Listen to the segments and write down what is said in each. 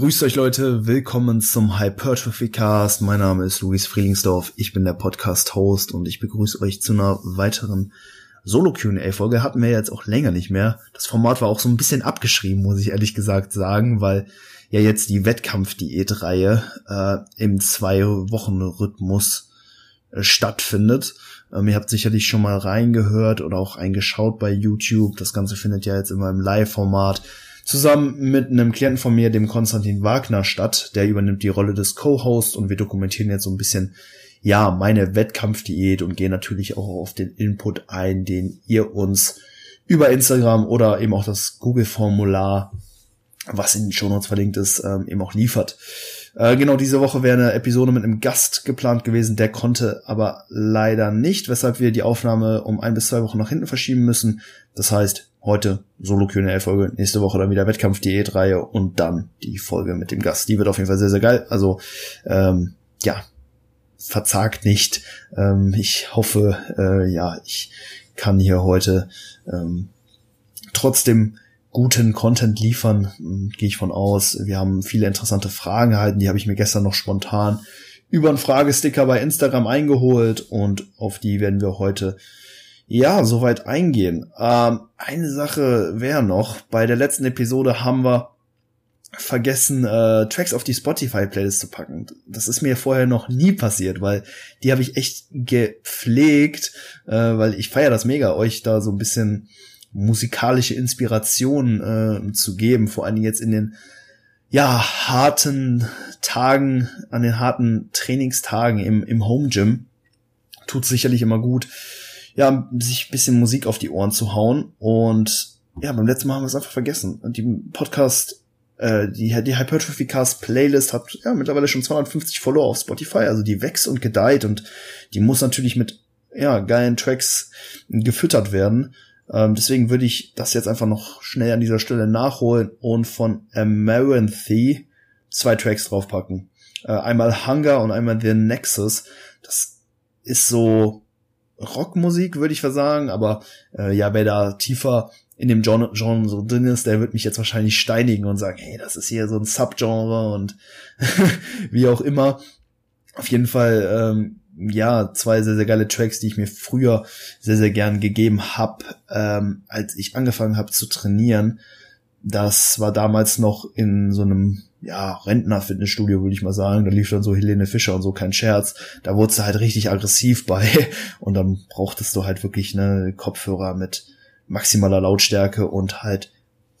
Grüßt euch Leute, willkommen zum Hypertrophy Cast. Mein Name ist Luis Frielingsdorf, ich bin der Podcast-Host und ich begrüße euch zu einer weiteren Solo-Q&A-Folge. Hatten wir jetzt auch länger nicht mehr. Das Format war auch so ein bisschen abgeschrieben, muss ich ehrlich gesagt sagen, weil ja jetzt die Wettkampf-Diät-Reihe äh, im Zwei-Wochen-Rhythmus äh, stattfindet. Ähm, ihr habt sicherlich schon mal reingehört oder auch eingeschaut bei YouTube. Das Ganze findet ja jetzt immer im Live-Format zusammen mit einem Klienten von mir, dem Konstantin Wagner, statt. Der übernimmt die Rolle des Co-Hosts und wir dokumentieren jetzt so ein bisschen, ja, meine Wettkampfdiät und gehen natürlich auch auf den Input ein, den ihr uns über Instagram oder eben auch das Google-Formular, was in den Shownotes verlinkt ist, ähm, eben auch liefert. Äh, genau, diese Woche wäre eine Episode mit einem Gast geplant gewesen, der konnte aber leider nicht, weshalb wir die Aufnahme um ein bis zwei Wochen nach hinten verschieben müssen. Das heißt, heute Solo Q&A Folge, nächste Woche dann wieder Wettkampf Diät Reihe und dann die Folge mit dem Gast. Die wird auf jeden Fall sehr sehr geil. Also ähm, ja, verzagt nicht. Ähm, ich hoffe, äh, ja, ich kann hier heute ähm, trotzdem guten Content liefern, hm, gehe ich von aus. Wir haben viele interessante Fragen erhalten, die habe ich mir gestern noch spontan über einen Fragesticker bei Instagram eingeholt und auf die werden wir heute ja soweit eingehen. Ähm, eine Sache wäre noch, bei der letzten Episode haben wir vergessen, äh, Tracks auf die Spotify-Playlist zu packen. Das ist mir vorher noch nie passiert, weil die habe ich echt gepflegt, äh, weil ich feiere das mega, euch da so ein bisschen musikalische Inspiration äh, zu geben, vor allen Dingen jetzt in den ja harten Tagen, an den harten Trainingstagen im, im Home Gym. Tut sicherlich immer gut, ja, sich ein bisschen Musik auf die Ohren zu hauen. Und ja, beim letzten Mal haben wir es einfach vergessen. Und die Podcast, äh, die, die Hypertrophy Cast Playlist hat ja mittlerweile schon 250 Follower auf Spotify. Also die wächst und gedeiht und die muss natürlich mit ja, geilen Tracks gefüttert werden. Ähm, deswegen würde ich das jetzt einfach noch schnell an dieser Stelle nachholen und von Amaranthy zwei Tracks draufpacken. Äh, einmal Hunger und einmal The Nexus. Das ist so Rockmusik, würde ich sagen, aber äh, ja, wer da tiefer in dem Genre, Genre so drin ist, der wird mich jetzt wahrscheinlich steinigen und sagen, hey, das ist hier so ein Subgenre und wie auch immer. Auf jeden Fall ähm, ja, zwei sehr, sehr geile Tracks, die ich mir früher sehr, sehr gern gegeben habe, ähm, als ich angefangen habe zu trainieren. Das war damals noch in so einem ja, Rentner-Fitnessstudio, würde ich mal sagen. Da lief dann so Helene Fischer und so, kein Scherz. Da wurdest du halt richtig aggressiv bei. Und dann brauchtest du halt wirklich ne Kopfhörer mit maximaler Lautstärke und halt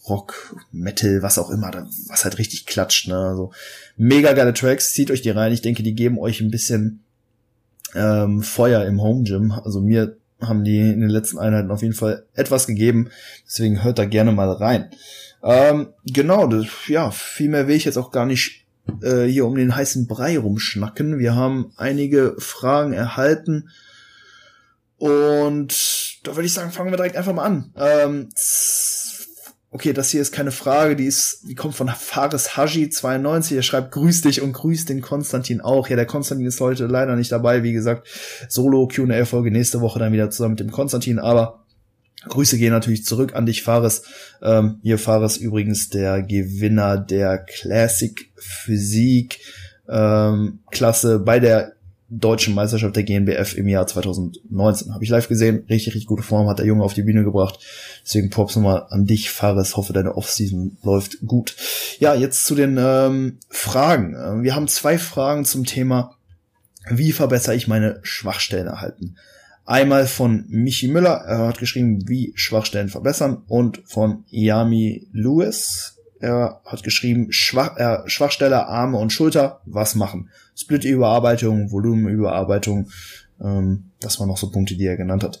Rock, Metal, was auch immer, was halt richtig klatscht. Ne? Also mega geile Tracks, zieht euch die rein. Ich denke, die geben euch ein bisschen ähm, Feuer im Home Gym. Also mir haben die in den letzten Einheiten auf jeden Fall etwas gegeben. Deswegen hört da gerne mal rein. Ähm, genau, das, ja, viel mehr will ich jetzt auch gar nicht äh, hier um den heißen Brei rumschnacken. Wir haben einige Fragen erhalten. Und da würde ich sagen, fangen wir direkt einfach mal an. Ähm, Okay, das hier ist keine Frage, die ist, die kommt von Fares Haji 92. Er schreibt Grüß dich und grüß den Konstantin auch. Ja, der Konstantin ist heute leider nicht dabei. Wie gesagt, Solo Q&A Folge nächste Woche dann wieder zusammen mit dem Konstantin. Aber Grüße gehen natürlich zurück an dich, Fares. Ähm, hier Fares übrigens der Gewinner der Classic Physik ähm, Klasse bei der deutschen Meisterschaft der GNBF im Jahr 2019. Habe ich live gesehen. Richtig, richtig gute Form hat der Junge auf die Bühne gebracht. Deswegen Props nochmal an dich, Fares. Hoffe, deine Offseason läuft gut. Ja, jetzt zu den ähm, Fragen. Äh, wir haben zwei Fragen zum Thema, wie verbessere ich meine Schwachstellen erhalten. Einmal von Michi Müller, er hat geschrieben, wie Schwachstellen verbessern und von Yami Lewis, er hat geschrieben, Schwach, äh, Schwachstelle, Arme und Schulter, was machen? Split-Überarbeitung, Volumenüberarbeitung, ähm, das waren noch so Punkte, die er genannt hat.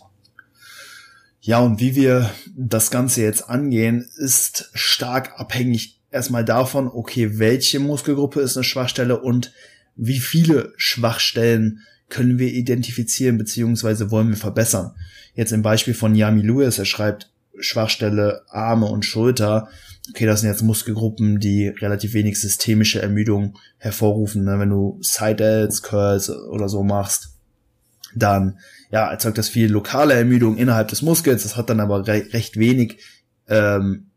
Ja, und wie wir das Ganze jetzt angehen, ist stark abhängig erstmal davon, okay, welche Muskelgruppe ist eine Schwachstelle und wie viele Schwachstellen können wir identifizieren beziehungsweise wollen wir verbessern. Jetzt im Beispiel von Yami Lewis, er schreibt Schwachstelle Arme und Schulter okay, das sind jetzt Muskelgruppen, die relativ wenig systemische Ermüdung hervorrufen. Ne? Wenn du Side-Ls, Curls oder so machst, dann ja, erzeugt das viel lokale Ermüdung innerhalb des Muskels. Das hat dann aber re recht wenig ähm,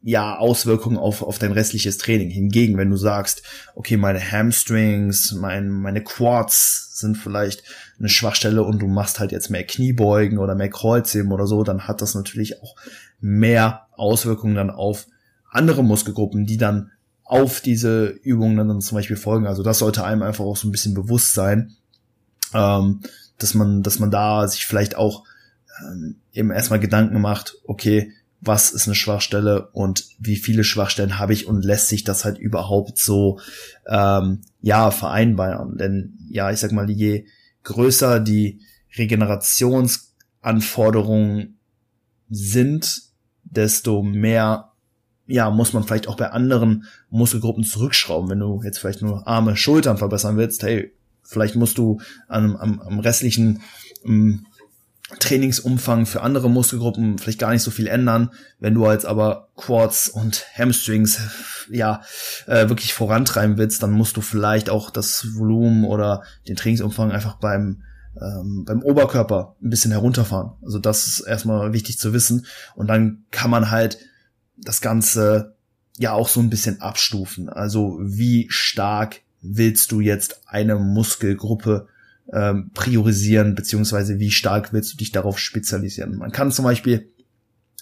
ja Auswirkungen auf, auf dein restliches Training. Hingegen, wenn du sagst, okay, meine Hamstrings, mein, meine Quads sind vielleicht eine Schwachstelle und du machst halt jetzt mehr Kniebeugen oder mehr Kreuzheben oder so, dann hat das natürlich auch mehr Auswirkungen dann auf andere Muskelgruppen, die dann auf diese Übungen dann zum Beispiel folgen. Also das sollte einem einfach auch so ein bisschen bewusst sein, ähm, dass man, dass man da sich vielleicht auch ähm, eben erstmal Gedanken macht, okay, was ist eine Schwachstelle und wie viele Schwachstellen habe ich und lässt sich das halt überhaupt so ähm, ja vereinbaren. Denn ja, ich sag mal, je größer die Regenerationsanforderungen sind, desto mehr ja, muss man vielleicht auch bei anderen Muskelgruppen zurückschrauben. Wenn du jetzt vielleicht nur Arme, Schultern verbessern willst, hey, vielleicht musst du am, am, am restlichen um, Trainingsumfang für andere Muskelgruppen vielleicht gar nicht so viel ändern. Wenn du jetzt aber Quads und Hamstrings ja äh, wirklich vorantreiben willst, dann musst du vielleicht auch das Volumen oder den Trainingsumfang einfach beim ähm, beim Oberkörper ein bisschen herunterfahren. Also das ist erstmal wichtig zu wissen. Und dann kann man halt das Ganze ja auch so ein bisschen abstufen. Also wie stark willst du jetzt eine Muskelgruppe ähm, priorisieren, beziehungsweise wie stark willst du dich darauf spezialisieren. Man kann zum Beispiel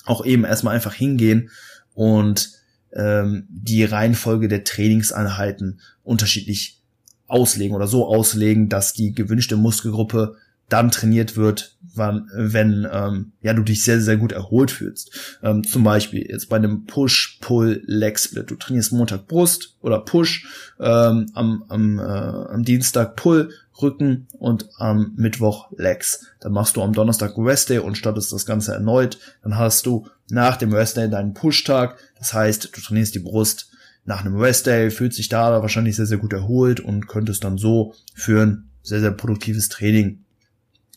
auch eben erstmal einfach hingehen und ähm, die Reihenfolge der Trainingseinheiten unterschiedlich auslegen oder so auslegen, dass die gewünschte Muskelgruppe dann trainiert wird, wann, wenn ähm, ja du dich sehr sehr gut erholt fühlst. Ähm, zum Beispiel jetzt bei einem Push-Pull-Leg-Split. Du trainierst Montag Brust oder Push, ähm, am, am, äh, am Dienstag Pull, Rücken und am Mittwoch Legs. Dann machst du am Donnerstag Rest Day und startest das Ganze erneut. Dann hast du nach dem Rest Day deinen Push-Tag. Das heißt, du trainierst die Brust nach einem Rest Day, fühlt sich da wahrscheinlich sehr, sehr gut erholt und könntest dann so für ein sehr, sehr produktives Training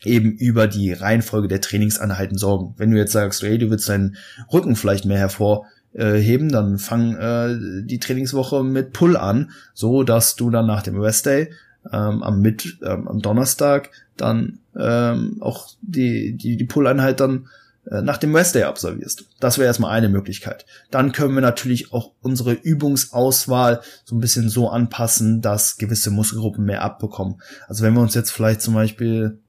eben über die Reihenfolge der Trainingseinheiten sorgen. Wenn du jetzt sagst, hey, du willst deinen Rücken vielleicht mehr hervorheben, dann fang äh, die Trainingswoche mit Pull an, so dass du dann nach dem Rest Day ähm, am, Mit ähm, am Donnerstag dann ähm, auch die, die, die Pull-Einheit dann äh, nach dem Rest Day absolvierst. Das wäre erstmal eine Möglichkeit. Dann können wir natürlich auch unsere Übungsauswahl so ein bisschen so anpassen, dass gewisse Muskelgruppen mehr abbekommen. Also wenn wir uns jetzt vielleicht zum Beispiel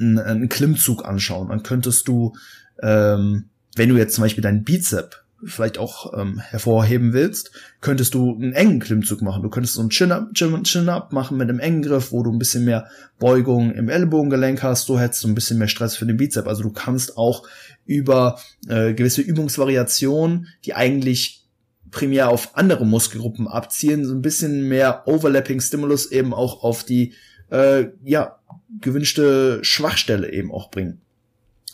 einen, einen Klimmzug anschauen, dann könntest du, ähm, wenn du jetzt zum Beispiel deinen Bizep vielleicht auch ähm, hervorheben willst, könntest du einen engen Klimmzug machen. Du könntest so einen Chin-Up Chin, Chin machen mit einem engen Griff, wo du ein bisschen mehr Beugung im Ellbogengelenk hast. So hättest du ein bisschen mehr Stress für den Bizep. Also du kannst auch über äh, gewisse Übungsvariationen, die eigentlich primär auf andere Muskelgruppen abzielen, so ein bisschen mehr Overlapping Stimulus eben auch auf die äh, ja gewünschte Schwachstelle eben auch bringen.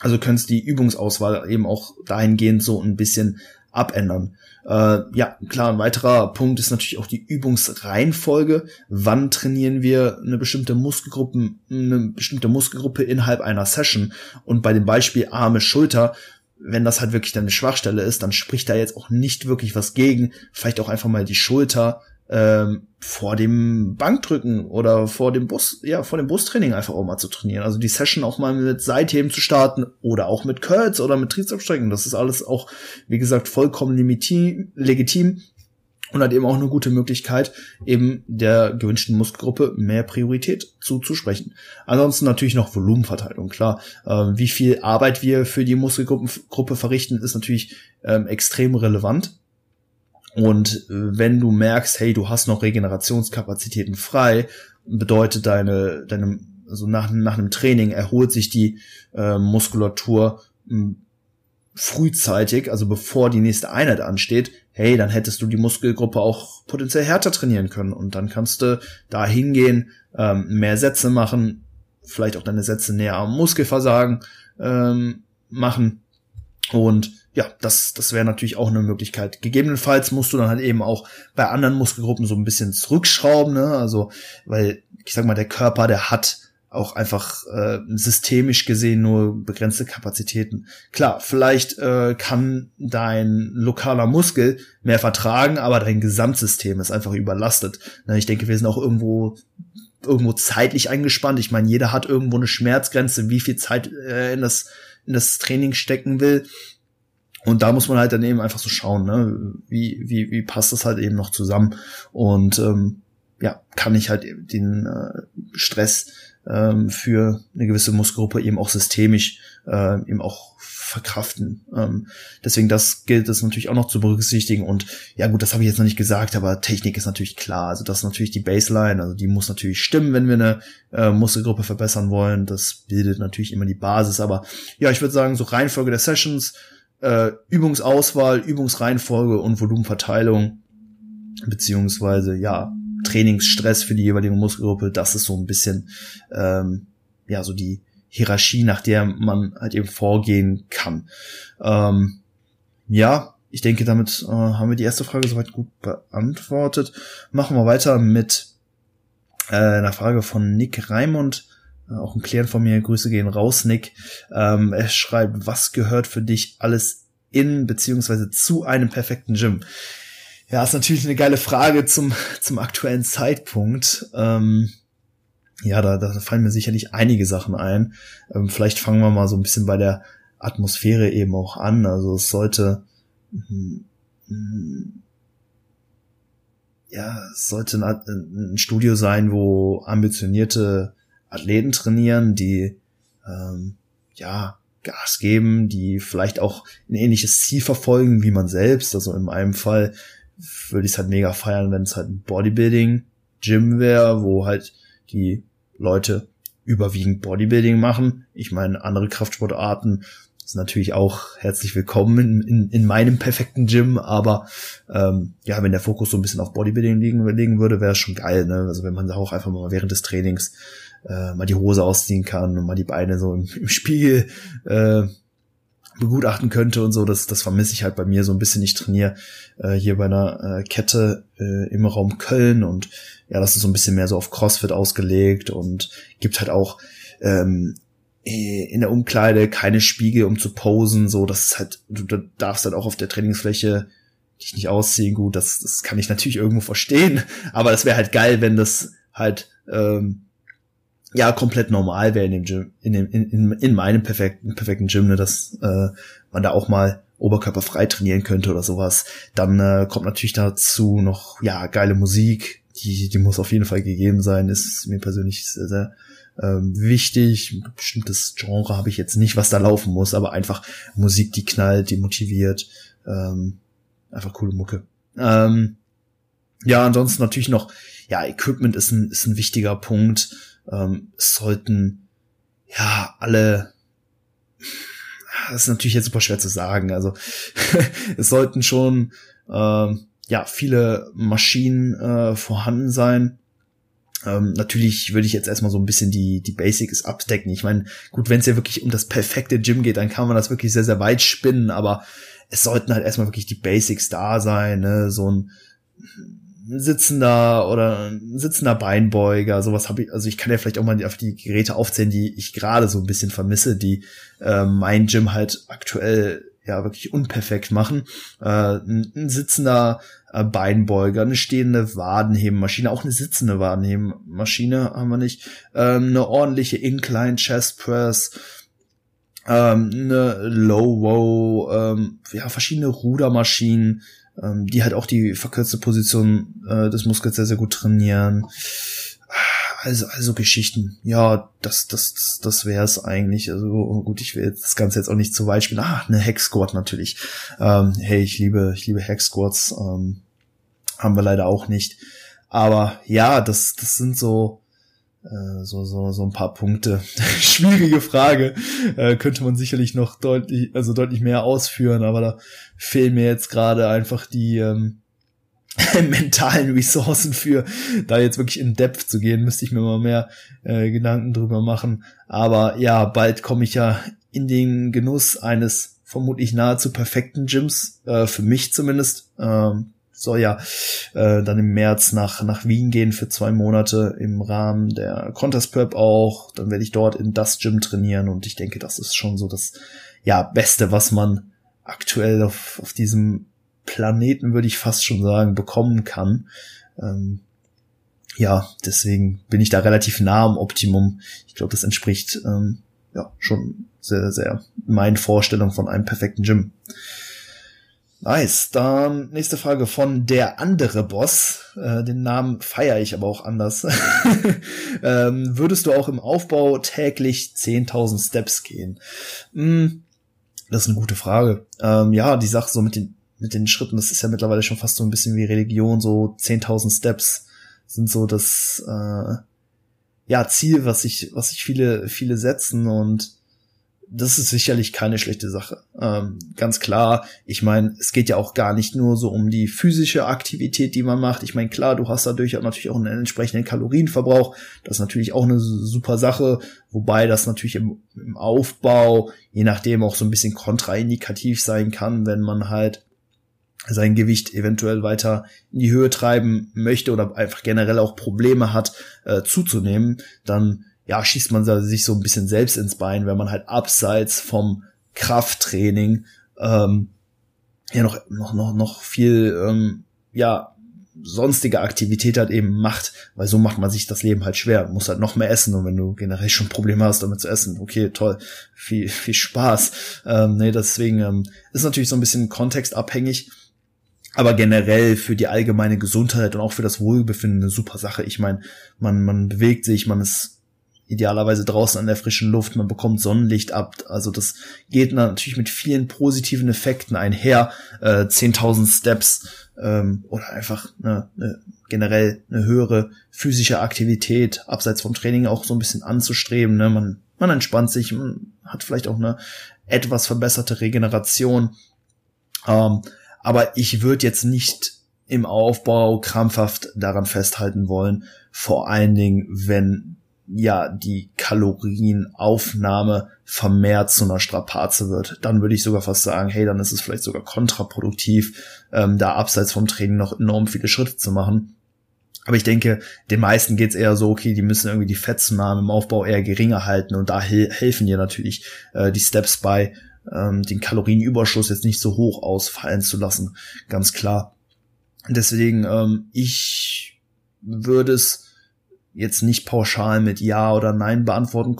Also könntest die Übungsauswahl eben auch dahingehend so ein bisschen abändern. Äh, ja, klar, ein weiterer Punkt ist natürlich auch die Übungsreihenfolge. Wann trainieren wir eine bestimmte Muskelgruppe, eine bestimmte Muskelgruppe innerhalb einer Session? Und bei dem Beispiel Arme, Schulter, wenn das halt wirklich deine Schwachstelle ist, dann spricht da jetzt auch nicht wirklich was gegen. Vielleicht auch einfach mal die Schulter ähm, vor dem Bankdrücken oder vor dem Bus, ja, vor dem Bustraining einfach auch mal zu trainieren. Also die Session auch mal mit Seitheben zu starten oder auch mit Curls oder mit Trizepsstrecken. Das ist alles auch, wie gesagt, vollkommen legitim und hat eben auch eine gute Möglichkeit, eben der gewünschten Muskelgruppe mehr Priorität zuzusprechen. Ansonsten natürlich noch Volumenverteilung, klar. Ähm, wie viel Arbeit wir für die Muskelgruppe verrichten, ist natürlich ähm, extrem relevant. Und äh, wenn du merkst, hey, du hast noch Regenerationskapazitäten frei, bedeutet deine, deine, also nach, nach einem Training erholt sich die äh, Muskulatur hm, frühzeitig, also bevor die nächste Einheit ansteht, hey, dann hättest du die Muskelgruppe auch potenziell härter trainieren können. Und dann kannst du da hingehen, ähm, mehr Sätze machen, vielleicht auch deine Sätze näher am Muskelversagen ähm, machen. Und ja, das, das wäre natürlich auch eine Möglichkeit. Gegebenenfalls musst du dann halt eben auch bei anderen Muskelgruppen so ein bisschen zurückschrauben, ne? Also, weil, ich sag mal, der Körper, der hat auch einfach äh, systemisch gesehen nur begrenzte Kapazitäten. Klar, vielleicht äh, kann dein lokaler Muskel mehr vertragen, aber dein Gesamtsystem ist einfach überlastet. Ne? Ich denke, wir sind auch irgendwo irgendwo zeitlich eingespannt. Ich meine, jeder hat irgendwo eine Schmerzgrenze, wie viel Zeit äh, in das in das Training stecken will. Und da muss man halt dann eben einfach so schauen, ne? wie, wie, wie passt das halt eben noch zusammen. Und ähm, ja, kann ich halt den äh, Stress ähm, für eine gewisse Muskelgruppe eben auch systemisch äh, eben auch verkraften. Ähm, deswegen das gilt es natürlich auch noch zu berücksichtigen. Und ja gut, das habe ich jetzt noch nicht gesagt, aber Technik ist natürlich klar. Also das ist natürlich die Baseline, also die muss natürlich stimmen, wenn wir eine äh, Muskelgruppe verbessern wollen. Das bildet natürlich immer die Basis. Aber ja, ich würde sagen, so Reihenfolge der Sessions, äh, Übungsauswahl, Übungsreihenfolge und Volumenverteilung, beziehungsweise ja, Trainingsstress für die jeweilige Muskelgruppe, das ist so ein bisschen ähm, ja so die Hierarchie, nach der man halt eben vorgehen kann. Ähm, ja, ich denke, damit äh, haben wir die erste Frage soweit gut beantwortet. Machen wir weiter mit äh, einer Frage von Nick Raimund. Äh, auch ein Klient von mir. Grüße gehen raus, Nick. Ähm, er schreibt, was gehört für dich alles in beziehungsweise zu einem perfekten Gym? Ja, ist natürlich eine geile Frage zum, zum aktuellen Zeitpunkt. Ähm, ja, da, da fallen mir sicherlich einige Sachen ein. Ähm, vielleicht fangen wir mal so ein bisschen bei der Atmosphäre eben auch an. Also es sollte ja, es sollte ein, Studio sein, wo ambitionierte Athleten trainieren, die ähm, ja Gas geben, die vielleicht auch ein ähnliches Ziel verfolgen wie man selbst. Also in meinem Fall würde ich es halt mega feiern, wenn es halt ein Bodybuilding-Gym wäre, wo halt die Leute überwiegend Bodybuilding machen. Ich meine, andere Kraftsportarten sind natürlich auch herzlich willkommen in, in, in meinem perfekten Gym, aber ähm, ja, wenn der Fokus so ein bisschen auf Bodybuilding liegen, liegen würde, wäre schon geil, ne? Also wenn man auch einfach mal während des Trainings äh, mal die Hose ausziehen kann und mal die Beine so im, im Spiegel äh, begutachten könnte und so, das, das vermisse ich halt bei mir so ein bisschen. Ich trainiere äh, hier bei einer äh, Kette äh, im Raum Köln und ja, das ist so ein bisschen mehr so auf CrossFit ausgelegt und gibt halt auch ähm, äh, in der Umkleide keine Spiegel, um zu posen, so, das ist halt, du, du darfst halt auch auf der Trainingsfläche dich nicht ausziehen, gut, das, das kann ich natürlich irgendwo verstehen, aber das wäre halt geil, wenn das halt ähm, ja komplett normal wäre in dem Gym, in dem in, in, in meinem perfekten perfekten Gym, ne, dass äh, man da auch mal oberkörperfrei trainieren könnte oder sowas. Dann äh, kommt natürlich dazu noch ja geile Musik, die die muss auf jeden Fall gegeben sein. Ist mir persönlich sehr, sehr ähm, wichtig. bestimmtes Genre habe ich jetzt nicht, was da laufen muss, aber einfach Musik, die knallt, die motiviert. Ähm, einfach coole Mucke. Ähm, ja, ansonsten natürlich noch, ja, Equipment ist ein, ist ein wichtiger Punkt ähm, sollten ja alle das ist natürlich jetzt super schwer zu sagen. Also es sollten schon ähm, ja viele Maschinen äh, vorhanden sein. Ähm, natürlich würde ich jetzt erstmal so ein bisschen die die Basics abdecken. Ich meine, gut, wenn es ja wirklich um das perfekte Gym geht, dann kann man das wirklich sehr sehr weit spinnen. Aber es sollten halt erstmal wirklich die Basics da sein. Ne? So ein sitzender oder ein sitzender Beinbeuger, sowas habe ich, also ich kann ja vielleicht auch mal auf die Geräte aufzählen, die ich gerade so ein bisschen vermisse, die äh, mein Gym halt aktuell ja wirklich unperfekt machen. Äh, ein, sitzender äh, Beinbeuger, eine stehende Wadenhebenmaschine, auch eine sitzende Wadenhebenmaschine haben wir nicht, ähm, eine ordentliche Incline Chest Press, ähm, eine Low Wow, ähm, ja verschiedene Rudermaschinen, ähm, die halt auch die verkürzte Position äh, des Muskels sehr, sehr gut trainieren. Also, also Geschichten. Ja, das, das, das, das wäre es eigentlich. Also gut, ich will jetzt das Ganze jetzt auch nicht zu weit spielen. Ah, eine Hex natürlich. Ähm, hey, ich liebe, ich liebe Hex. Ähm, haben wir leider auch nicht. Aber ja, das, das sind so, so, so, so ein paar Punkte. Schwierige Frage. Äh, könnte man sicherlich noch deutlich, also deutlich mehr ausführen, aber da fehlen mir jetzt gerade einfach die ähm, mentalen Ressourcen für, da jetzt wirklich in Depth zu gehen, müsste ich mir mal mehr äh, Gedanken drüber machen. Aber ja, bald komme ich ja in den Genuss eines vermutlich nahezu perfekten Gyms, äh, für mich zumindest. Ähm, soll ja äh, dann im März nach, nach Wien gehen für zwei Monate im Rahmen der Contest Prep auch. Dann werde ich dort in das Gym trainieren und ich denke, das ist schon so das ja Beste, was man aktuell auf, auf diesem Planeten, würde ich fast schon sagen, bekommen kann. Ähm, ja, deswegen bin ich da relativ nah am Optimum. Ich glaube, das entspricht ähm, ja schon sehr, sehr meinen Vorstellungen von einem perfekten Gym. Nice. Dann nächste Frage von der andere Boss. Äh, den Namen feiere ich aber auch anders. ähm, würdest du auch im Aufbau täglich 10.000 Steps gehen? Hm, das ist eine gute Frage. Ähm, ja, die Sache so mit den mit den Schritten, das ist ja mittlerweile schon fast so ein bisschen wie Religion, so 10.000 Steps sind so das äh, ja Ziel, was sich was sich viele viele setzen und das ist sicherlich keine schlechte Sache. Ähm, ganz klar, ich meine, es geht ja auch gar nicht nur so um die physische Aktivität, die man macht. Ich meine, klar, du hast dadurch auch natürlich auch einen entsprechenden Kalorienverbrauch. Das ist natürlich auch eine super Sache, wobei das natürlich im, im Aufbau, je nachdem, auch so ein bisschen kontraindikativ sein kann, wenn man halt sein Gewicht eventuell weiter in die Höhe treiben möchte oder einfach generell auch Probleme hat, äh, zuzunehmen, dann ja, schießt man sich so ein bisschen selbst ins Bein, wenn man halt abseits vom Krafttraining ähm, ja noch noch noch noch viel ähm, ja sonstige Aktivität halt eben macht, weil so macht man sich das Leben halt schwer. Du musst halt noch mehr essen und wenn du generell schon Probleme hast, damit zu essen, okay, toll, viel viel Spaß. Ähm, nee, deswegen ähm, ist natürlich so ein bisschen kontextabhängig aber generell für die allgemeine Gesundheit und auch für das Wohlbefinden eine super Sache. Ich meine, man, man bewegt sich, man ist idealerweise draußen an der frischen Luft, man bekommt Sonnenlicht ab. Also das geht natürlich mit vielen positiven Effekten einher. Äh, 10.000 Steps ähm, oder einfach eine, eine, generell eine höhere physische Aktivität abseits vom Training auch so ein bisschen anzustreben. Ne? Man, man entspannt sich, man hat vielleicht auch eine etwas verbesserte Regeneration. Ähm, aber ich würde jetzt nicht im Aufbau krampfhaft daran festhalten wollen, vor allen Dingen, wenn ja die Kalorienaufnahme vermehrt zu einer Strapaze wird, dann würde ich sogar fast sagen, hey, dann ist es vielleicht sogar kontraproduktiv, ähm, da abseits vom Training noch enorm viele Schritte zu machen. Aber ich denke, den meisten geht's eher so, okay, die müssen irgendwie die Fettzunahme im Aufbau eher geringer halten und da helfen dir natürlich äh, die Steps bei, ähm, den Kalorienüberschuss jetzt nicht so hoch ausfallen zu lassen, ganz klar. Deswegen, ähm, ich würde es jetzt nicht pauschal mit Ja oder Nein beantworten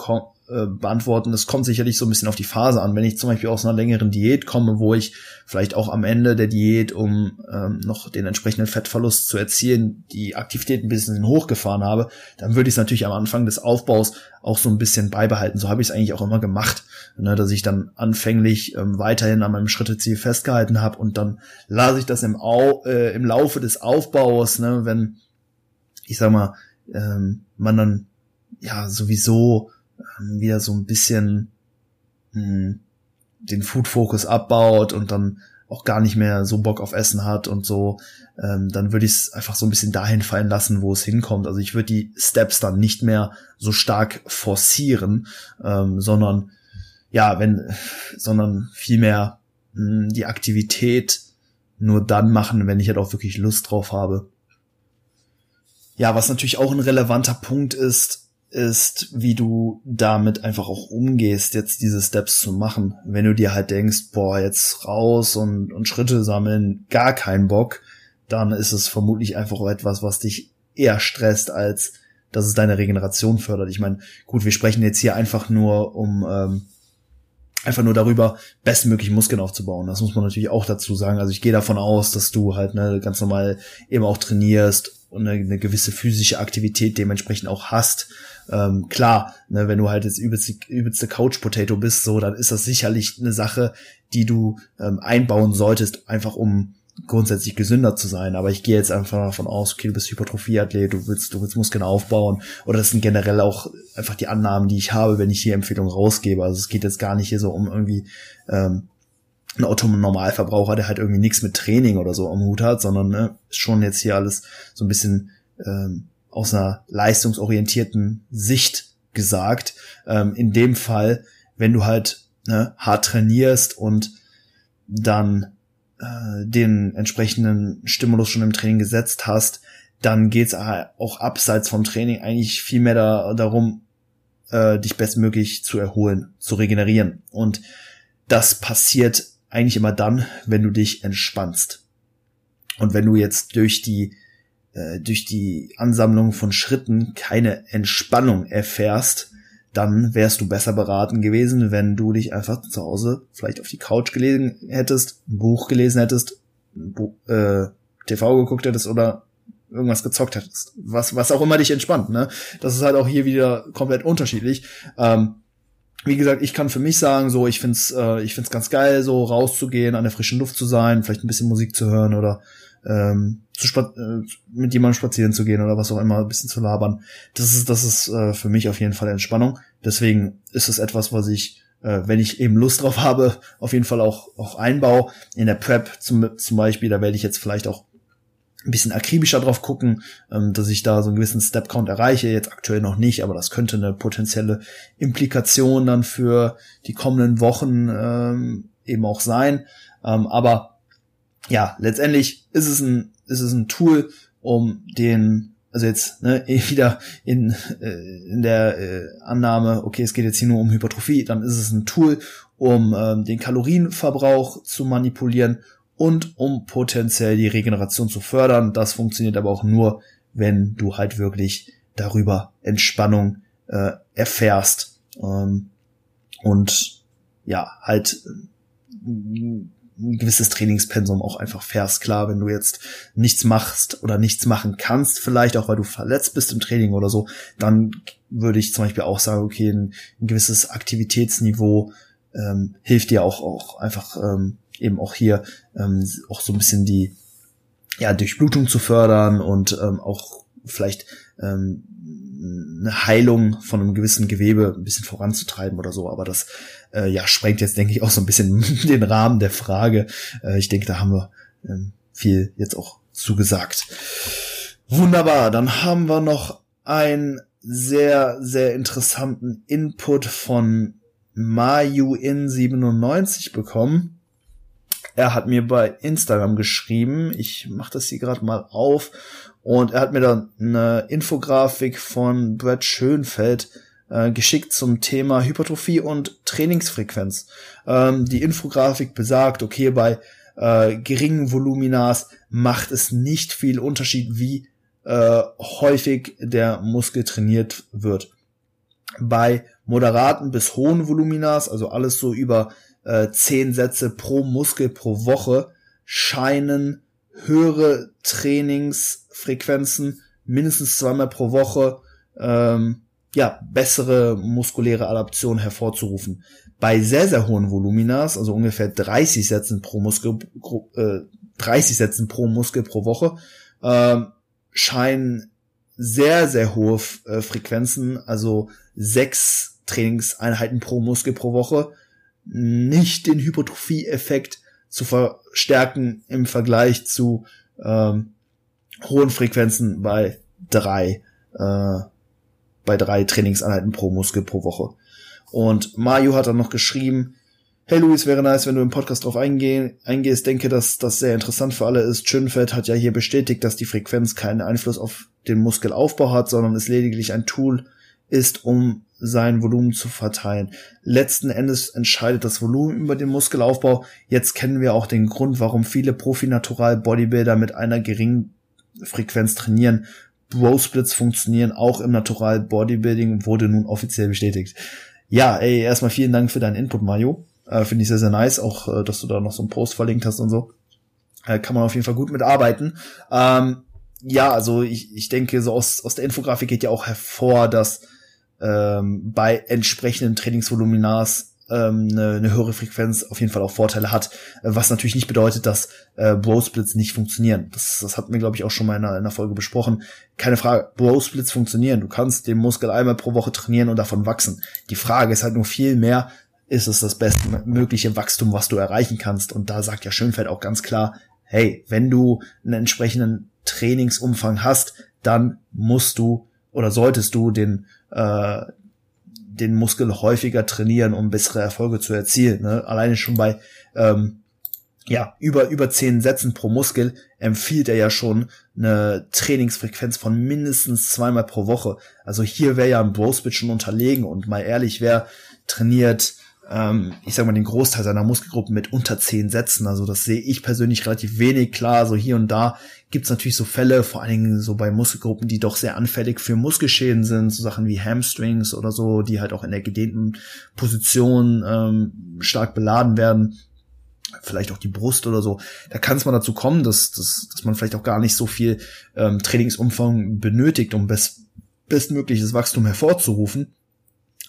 äh, beantworten. Das kommt sicherlich so ein bisschen auf die Phase an. Wenn ich zum Beispiel aus einer längeren Diät komme, wo ich vielleicht auch am Ende der Diät, um ähm, noch den entsprechenden Fettverlust zu erzielen, die Aktivität ein bisschen hochgefahren habe, dann würde ich es natürlich am Anfang des Aufbaus auch so ein bisschen beibehalten. So habe ich es eigentlich auch immer gemacht, ne, dass ich dann anfänglich ähm, weiterhin an meinem Schritteziel festgehalten habe und dann lasse ich das im, Au äh, im Laufe des Aufbaus, ne, wenn ich sag mal, ähm, man dann ja sowieso ähm, wieder so ein bisschen mh, hm, den Food Focus abbaut und dann auch gar nicht mehr so Bock auf Essen hat und so, ähm, dann würde ich es einfach so ein bisschen dahin fallen lassen, wo es hinkommt. Also ich würde die Steps dann nicht mehr so stark forcieren, ähm, sondern ja, wenn, sondern vielmehr mh, die Aktivität nur dann machen, wenn ich halt auch wirklich Lust drauf habe. Ja, was natürlich auch ein relevanter Punkt ist, ist, wie du damit einfach auch umgehst, jetzt diese Steps zu machen. Wenn du dir halt denkst, boah, jetzt raus und, und Schritte sammeln, gar keinen Bock, dann ist es vermutlich einfach etwas, was dich eher stresst, als dass es deine Regeneration fördert. Ich meine, gut, wir sprechen jetzt hier einfach nur um ähm, einfach nur darüber, bestmöglich Muskeln aufzubauen. Das muss man natürlich auch dazu sagen. Also ich gehe davon aus, dass du halt ne, ganz normal eben auch trainierst eine, eine gewisse physische Aktivität dementsprechend auch hast. Ähm, klar, ne, wenn du halt jetzt übelste, übelste Couch Potato bist, so, dann ist das sicherlich eine Sache, die du ähm, einbauen solltest, einfach um grundsätzlich gesünder zu sein. Aber ich gehe jetzt einfach davon aus, okay, du bist Hypertrophieathlet, du willst, du willst Muskeln aufbauen. Oder das sind generell auch einfach die Annahmen, die ich habe, wenn ich die Empfehlung rausgebe. Also es geht jetzt gar nicht hier so um irgendwie ähm, ein Autonormalverbraucher, der halt irgendwie nichts mit Training oder so am Hut hat, sondern ne, schon jetzt hier alles so ein bisschen ähm, aus einer leistungsorientierten Sicht gesagt. Ähm, in dem Fall, wenn du halt ne, hart trainierst und dann äh, den entsprechenden Stimulus schon im Training gesetzt hast, dann geht's auch abseits vom Training eigentlich viel mehr da, darum, äh, dich bestmöglich zu erholen, zu regenerieren. Und das passiert eigentlich immer dann, wenn du dich entspannst. Und wenn du jetzt durch die äh, durch die Ansammlung von Schritten keine Entspannung erfährst, dann wärst du besser beraten gewesen, wenn du dich einfach zu Hause vielleicht auf die Couch gelesen hättest, ein Buch gelesen hättest, Buch, äh, TV geguckt hättest oder irgendwas gezockt hättest. Was, was auch immer dich entspannt, ne? Das ist halt auch hier wieder komplett unterschiedlich. Ähm, wie gesagt, ich kann für mich sagen, so ich find's, äh, ich find's ganz geil, so rauszugehen, an der frischen Luft zu sein, vielleicht ein bisschen Musik zu hören oder ähm, zu äh, mit jemandem spazieren zu gehen oder was auch immer, ein bisschen zu labern. Das ist, das ist äh, für mich auf jeden Fall Entspannung. Deswegen ist es etwas, was ich, äh, wenn ich eben Lust drauf habe, auf jeden Fall auch, auch einbaue. In der Prep zum, zum Beispiel, da werde ich jetzt vielleicht auch ein bisschen akribischer drauf gucken, ähm, dass ich da so einen gewissen Step-Count erreiche. Jetzt aktuell noch nicht, aber das könnte eine potenzielle Implikation dann für die kommenden Wochen ähm, eben auch sein. Ähm, aber ja, letztendlich ist es ein, ist es ein Tool, um den, also jetzt ne, wieder in, äh, in der äh, Annahme, okay, es geht jetzt hier nur um Hypertrophie, dann ist es ein Tool, um ähm, den Kalorienverbrauch zu manipulieren und um potenziell die Regeneration zu fördern. Das funktioniert aber auch nur, wenn du halt wirklich darüber Entspannung äh, erfährst ähm, und ja, halt ein gewisses Trainingspensum auch einfach fährst. Klar, wenn du jetzt nichts machst oder nichts machen kannst, vielleicht auch weil du verletzt bist im Training oder so, dann würde ich zum Beispiel auch sagen, okay, ein, ein gewisses Aktivitätsniveau ähm, hilft dir auch, auch einfach ähm, eben auch hier ähm, auch so ein bisschen die ja, Durchblutung zu fördern und ähm, auch vielleicht ähm, eine Heilung von einem gewissen Gewebe ein bisschen voranzutreiben oder so. Aber das äh, ja sprengt jetzt, denke ich, auch so ein bisschen den Rahmen der Frage. Äh, ich denke, da haben wir ähm, viel jetzt auch zugesagt. Wunderbar, dann haben wir noch einen sehr, sehr interessanten Input von Mayu in 97 bekommen. Er hat mir bei Instagram geschrieben, ich mache das hier gerade mal auf, und er hat mir dann eine Infografik von Brad Schönfeld äh, geschickt zum Thema Hypertrophie und Trainingsfrequenz. Ähm, die Infografik besagt, okay, bei äh, geringen Voluminas macht es nicht viel Unterschied, wie äh, häufig der Muskel trainiert wird. Bei moderaten bis hohen Voluminas, also alles so über äh, zehn Sätze pro Muskel pro Woche scheinen höhere Trainingsfrequenzen mindestens zweimal pro Woche ähm, ja bessere muskuläre Adaption hervorzurufen. Bei sehr sehr hohen Voluminas, also ungefähr 30 Sätzen pro Muskel äh, 30 Sätzen pro Muskel pro Woche, äh, scheinen sehr sehr hohe äh, Frequenzen, also sechs Trainingseinheiten pro Muskel pro Woche nicht den Hypertrophie-Effekt zu verstärken im Vergleich zu ähm, hohen Frequenzen bei drei äh, bei drei Trainingseinheiten pro Muskel pro Woche. Und Mario hat dann noch geschrieben, Hey Luis, wäre nice, wenn du im Podcast drauf eingeh eingehst. Denke, dass das sehr interessant für alle ist. Schönfeld hat ja hier bestätigt, dass die Frequenz keinen Einfluss auf den Muskelaufbau hat, sondern es lediglich ein Tool ist, um sein Volumen zu verteilen. Letzten Endes entscheidet das Volumen über den Muskelaufbau. Jetzt kennen wir auch den Grund, warum viele Profi-Natural Bodybuilder mit einer geringen Frequenz trainieren. Bro Splits funktionieren auch im Natural Bodybuilding, wurde nun offiziell bestätigt. Ja, ey, erstmal vielen Dank für deinen Input, Mario. Äh, Finde ich sehr, sehr nice, auch, äh, dass du da noch so einen Post verlinkt hast und so. Äh, kann man auf jeden Fall gut mitarbeiten. Ähm, ja, also ich, ich denke, so aus, aus der Infografik geht ja auch hervor, dass ähm, bei entsprechenden Trainingsvoluminas ähm, eine, eine höhere Frequenz auf jeden Fall auch Vorteile hat, äh, was natürlich nicht bedeutet, dass äh, Bro Splits nicht funktionieren. Das, das hatten wir, glaube ich, auch schon mal in einer, in einer Folge besprochen. Keine Frage, Bro Splits funktionieren. Du kannst den Muskel einmal pro Woche trainieren und davon wachsen. Die Frage ist halt nur viel mehr, ist es das bestmögliche Wachstum, was du erreichen kannst? Und da sagt ja Schönfeld auch ganz klar, hey, wenn du einen entsprechenden Trainingsumfang hast, dann musst du oder solltest du den äh, den Muskel häufiger trainieren, um bessere Erfolge zu erzielen. Ne? Alleine schon bei ähm, ja über über zehn Sätzen pro Muskel empfiehlt er ja schon eine Trainingsfrequenz von mindestens zweimal pro Woche. Also hier wäre ja ein Bro-Split schon unterlegen und mal ehrlich, wer trainiert ähm, ich sag mal, den Großteil seiner Muskelgruppen mit unter zehn Sätzen. Also das sehe ich persönlich relativ wenig. Klar, so hier und da gibt's natürlich so Fälle, vor allen Dingen so bei Muskelgruppen, die doch sehr anfällig für Muskelschäden sind, so Sachen wie Hamstrings oder so, die halt auch in der gedehnten Position ähm, stark beladen werden vielleicht auch die Brust oder so, da kann es mal dazu kommen, dass, dass, dass man vielleicht auch gar nicht so viel ähm, Trainingsumfang benötigt, um best, bestmögliches Wachstum hervorzurufen.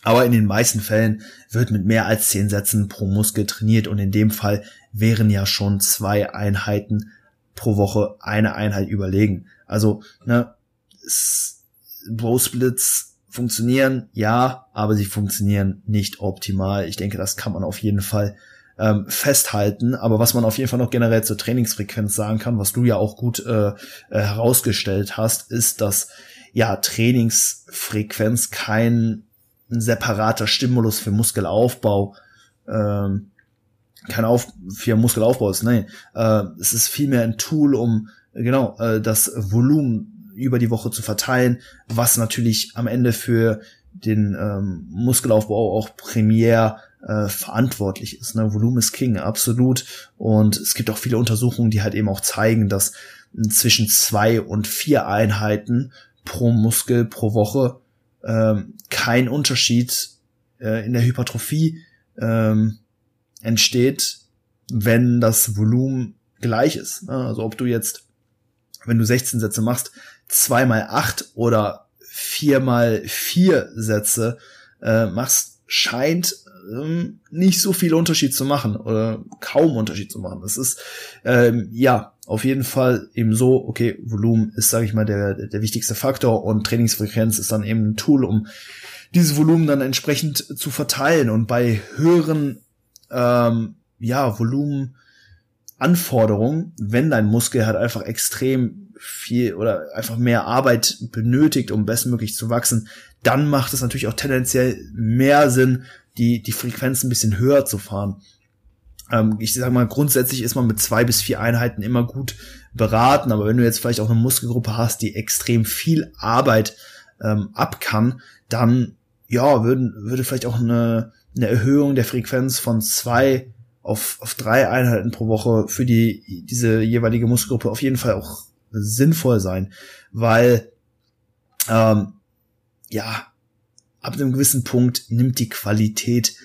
Aber in den meisten Fällen wird mit mehr als zehn Sätzen pro Muskel trainiert und in dem Fall wären ja schon zwei Einheiten pro Woche eine Einheit überlegen. Also, ne, Bro Splits funktionieren, ja, aber sie funktionieren nicht optimal. Ich denke, das kann man auf jeden Fall ähm, festhalten. Aber was man auf jeden Fall noch generell zur Trainingsfrequenz sagen kann, was du ja auch gut äh, äh, herausgestellt hast, ist, dass ja Trainingsfrequenz kein separater Stimulus für Muskelaufbau ähm, kein Auf für Muskelaufbau ist. Nein, äh, es ist vielmehr ein Tool, um genau äh, das Volumen über die Woche zu verteilen, was natürlich am Ende für den ähm, Muskelaufbau auch primär äh, verantwortlich ist. Ne? Volumen ist King, absolut. Und es gibt auch viele Untersuchungen, die halt eben auch zeigen, dass zwischen zwei und vier Einheiten pro Muskel pro Woche ähm, kein Unterschied äh, in der Hypertrophie ähm, entsteht, wenn das Volumen gleich ist. Also ob du jetzt, wenn du 16 Sätze machst, zwei mal acht oder vier mal vier Sätze äh, machst, scheint ähm, nicht so viel Unterschied zu machen oder kaum Unterschied zu machen. Das ist ähm, ja auf jeden Fall eben so, okay, Volumen ist, sage ich mal, der, der wichtigste Faktor und Trainingsfrequenz ist dann eben ein Tool, um dieses Volumen dann entsprechend zu verteilen. Und bei höheren ähm, ja, Volumenanforderungen, wenn dein Muskel halt einfach extrem viel oder einfach mehr Arbeit benötigt, um bestmöglich zu wachsen, dann macht es natürlich auch tendenziell mehr Sinn, die, die Frequenz ein bisschen höher zu fahren. Ähm, ich sag mal, grundsätzlich ist man mit zwei bis vier Einheiten immer gut beraten, aber wenn du jetzt vielleicht auch eine Muskelgruppe hast, die extrem viel Arbeit ähm, ab kann, dann ja, würden, würde vielleicht auch eine, eine Erhöhung der Frequenz von zwei auf, auf drei Einheiten pro Woche für die, diese jeweilige Muskelgruppe auf jeden Fall auch sinnvoll sein, weil ähm, ja, ab einem gewissen Punkt nimmt die Qualität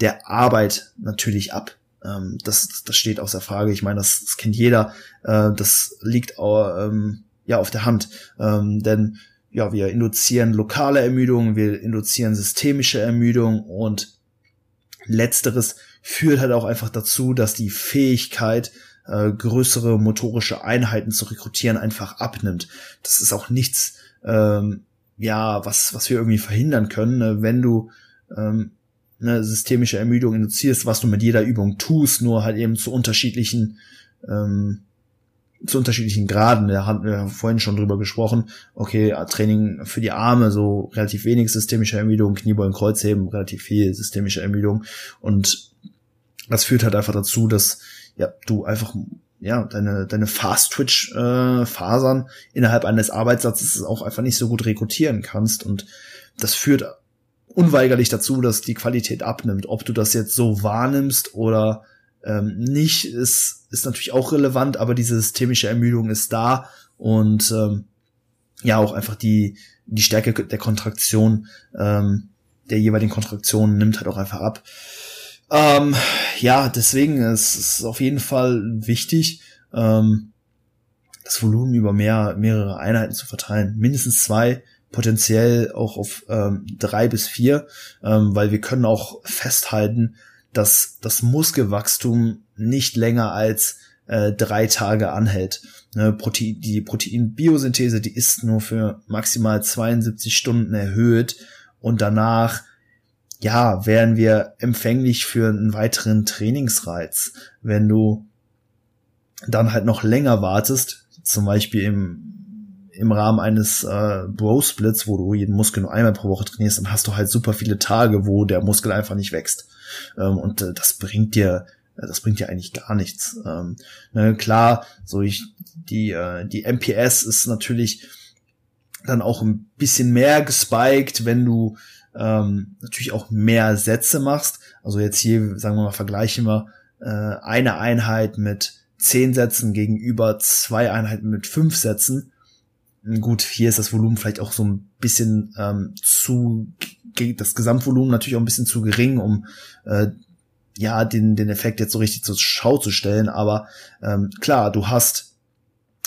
der Arbeit natürlich ab. Ähm, das, das steht außer Frage. Ich meine, das, das kennt jeder. Äh, das liegt auch, ähm, ja auf der Hand. Ähm, denn ja, wir induzieren lokale Ermüdung, wir induzieren systemische Ermüdung und letzteres führt halt auch einfach dazu, dass die Fähigkeit, äh, größere motorische Einheiten zu rekrutieren, einfach abnimmt. Das ist auch nichts, ähm, ja, was, was wir irgendwie verhindern können, ne? wenn du ähm, eine systemische Ermüdung induzierst, was du mit jeder Übung tust, nur halt eben zu unterschiedlichen ähm, zu unterschiedlichen Graden. Da hatten wir vorhin schon drüber gesprochen. Okay, Training für die Arme, so relativ wenig systemische Ermüdung, Kniebeugen, Kreuzheben, relativ viel systemische Ermüdung. Und das führt halt einfach dazu, dass ja, du einfach ja, deine, deine Fast-Twitch-Fasern äh, innerhalb eines Arbeitssatzes auch einfach nicht so gut rekrutieren kannst. Und das führt unweigerlich dazu, dass die Qualität abnimmt. Ob du das jetzt so wahrnimmst oder ähm, nicht, ist, ist natürlich auch relevant, aber diese systemische Ermüdung ist da und ähm, ja, auch einfach die, die Stärke der Kontraktion, ähm, der jeweiligen Kontraktion nimmt halt auch einfach ab. Ähm, ja, deswegen ist es auf jeden Fall wichtig, ähm, das Volumen über mehr, mehrere Einheiten zu verteilen. Mindestens zwei, potenziell auch auf ähm, drei bis vier, ähm, weil wir können auch festhalten, dass das Muskelwachstum nicht länger als äh, drei Tage anhält. Ne, Protein, die Proteinbiosynthese, die ist nur für maximal 72 Stunden erhöht und danach ja, wären wir empfänglich für einen weiteren Trainingsreiz. Wenn du dann halt noch länger wartest, zum Beispiel im, im Rahmen eines äh, Bro-Splits, wo du jeden Muskel nur einmal pro Woche trainierst, dann hast du halt super viele Tage, wo der Muskel einfach nicht wächst. Ähm, und äh, das bringt dir das bringt dir eigentlich gar nichts. Ähm, ne, klar, so ich, die, äh, die MPS ist natürlich dann auch ein bisschen mehr gespiked, wenn du ähm, natürlich auch mehr Sätze machst. Also jetzt hier, sagen wir mal, vergleichen wir äh, eine Einheit mit zehn Sätzen gegenüber zwei Einheiten mit fünf Sätzen. Gut, hier ist das Volumen vielleicht auch so ein bisschen ähm, zu, das Gesamtvolumen natürlich auch ein bisschen zu gering, um äh, ja den den Effekt jetzt so richtig zur Schau zu stellen. Aber ähm, klar, du hast